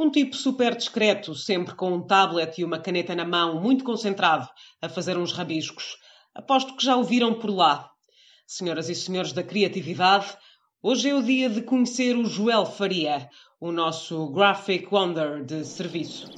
Um tipo super discreto, sempre com um tablet e uma caneta na mão, muito concentrado, a fazer uns rabiscos. Aposto que já o viram por lá. Senhoras e senhores da criatividade, hoje é o dia de conhecer o Joel Faria, o nosso Graphic Wonder de serviço.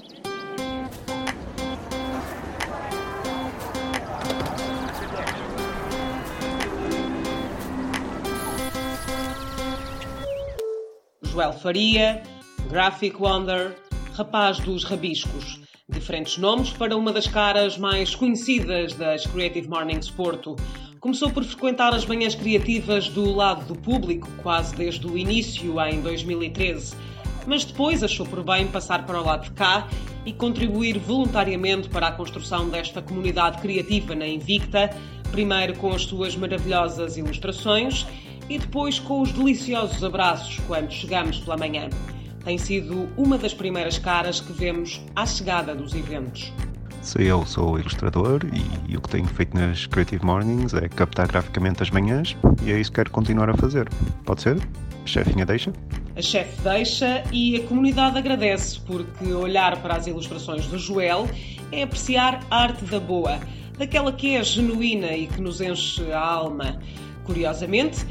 Joel Faria, Graphic Wonder, Rapaz dos Rabiscos. Diferentes nomes para uma das caras mais conhecidas das Creative Mornings Porto. Começou por frequentar as manhãs criativas do lado do público, quase desde o início, em 2013. Mas depois achou por bem passar para o lado de cá e contribuir voluntariamente para a construção desta comunidade criativa na Invicta, primeiro com as suas maravilhosas ilustrações e depois com os deliciosos abraços quando chegamos pela manhã. Tem sido uma das primeiras caras que vemos à chegada dos eventos. Eu sou ilustrador e o que tenho feito nas Creative Mornings é captar graficamente as manhãs e é isso que quero continuar a fazer. Pode ser? A chefinha deixa? A chefe deixa e a comunidade agradece, porque olhar para as ilustrações do Joel é apreciar a arte da boa, daquela que é genuína e que nos enche a alma. Curiosamente,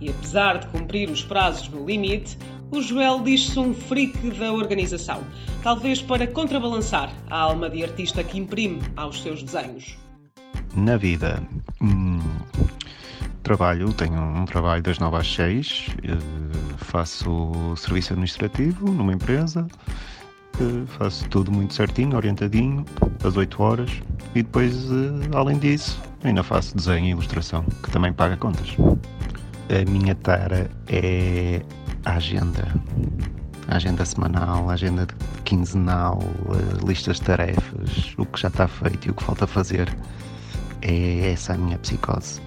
e apesar de cumprir os prazos no limite, o Joel diz-se um freak da organização, talvez para contrabalançar a alma de artista que imprime aos seus desenhos. Na vida, hum, trabalho, tenho um trabalho das 9 às 6, eh, faço serviço administrativo numa empresa, eh, faço tudo muito certinho, orientadinho, às 8 horas, e depois, eh, além disso, ainda faço desenho e ilustração, que também paga contas. A minha tara é a agenda. A agenda semanal, a agenda quinzenal, listas de tarefas, o que já está feito e o que falta fazer. É essa a minha psicose.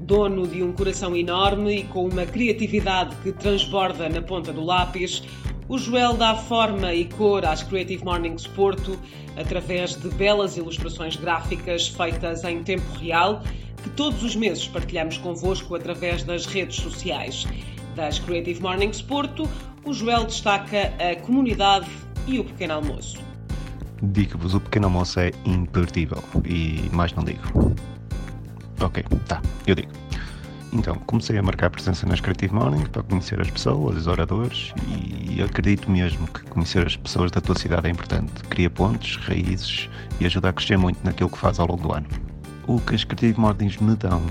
Dono de um coração enorme e com uma criatividade que transborda na ponta do lápis, o Joel dá forma e cor às Creative Mornings Porto através de belas ilustrações gráficas feitas em tempo real que todos os meses partilhamos convosco através das redes sociais. Das Creative Mornings Porto, o Joel destaca a comunidade e o pequeno almoço. Digo-vos, o pequeno almoço é imperdível e mais não digo. Ok, tá, eu digo. Então, comecei a marcar presença nas Creative Mornings para conhecer as pessoas, os oradores e acredito mesmo que conhecer as pessoas da tua cidade é importante. Cria pontos, raízes e ajuda a crescer muito naquilo que faz ao longo do ano o que as Creative Mornings me dão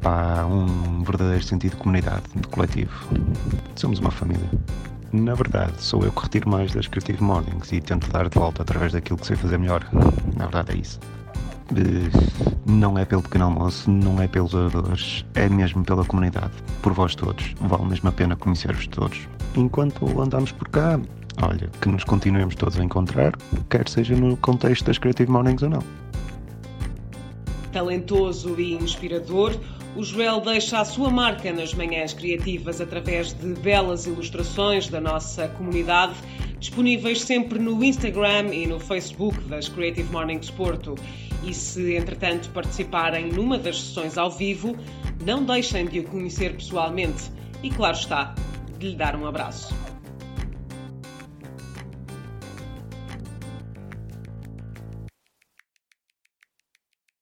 para um verdadeiro sentido de comunidade, de coletivo. Somos uma família. Na verdade, sou eu que retiro mais das Creative Mornings e tento dar de volta através daquilo que sei fazer melhor. Na verdade, é isso. Não é pelo pequeno almoço, não é pelos oradores, é mesmo pela comunidade, por vós todos. Vale mesmo a pena conhecer-vos todos. Enquanto andamos por cá, olha, que nos continuemos todos a encontrar, quer seja no contexto das Creative Mornings ou não. Talentoso e inspirador, o Joel deixa a sua marca nas manhãs criativas através de belas ilustrações da nossa comunidade, disponíveis sempre no Instagram e no Facebook das Creative Mornings Porto. E se, entretanto, participarem numa das sessões ao vivo, não deixem de o conhecer pessoalmente e, claro está, de lhe dar um abraço.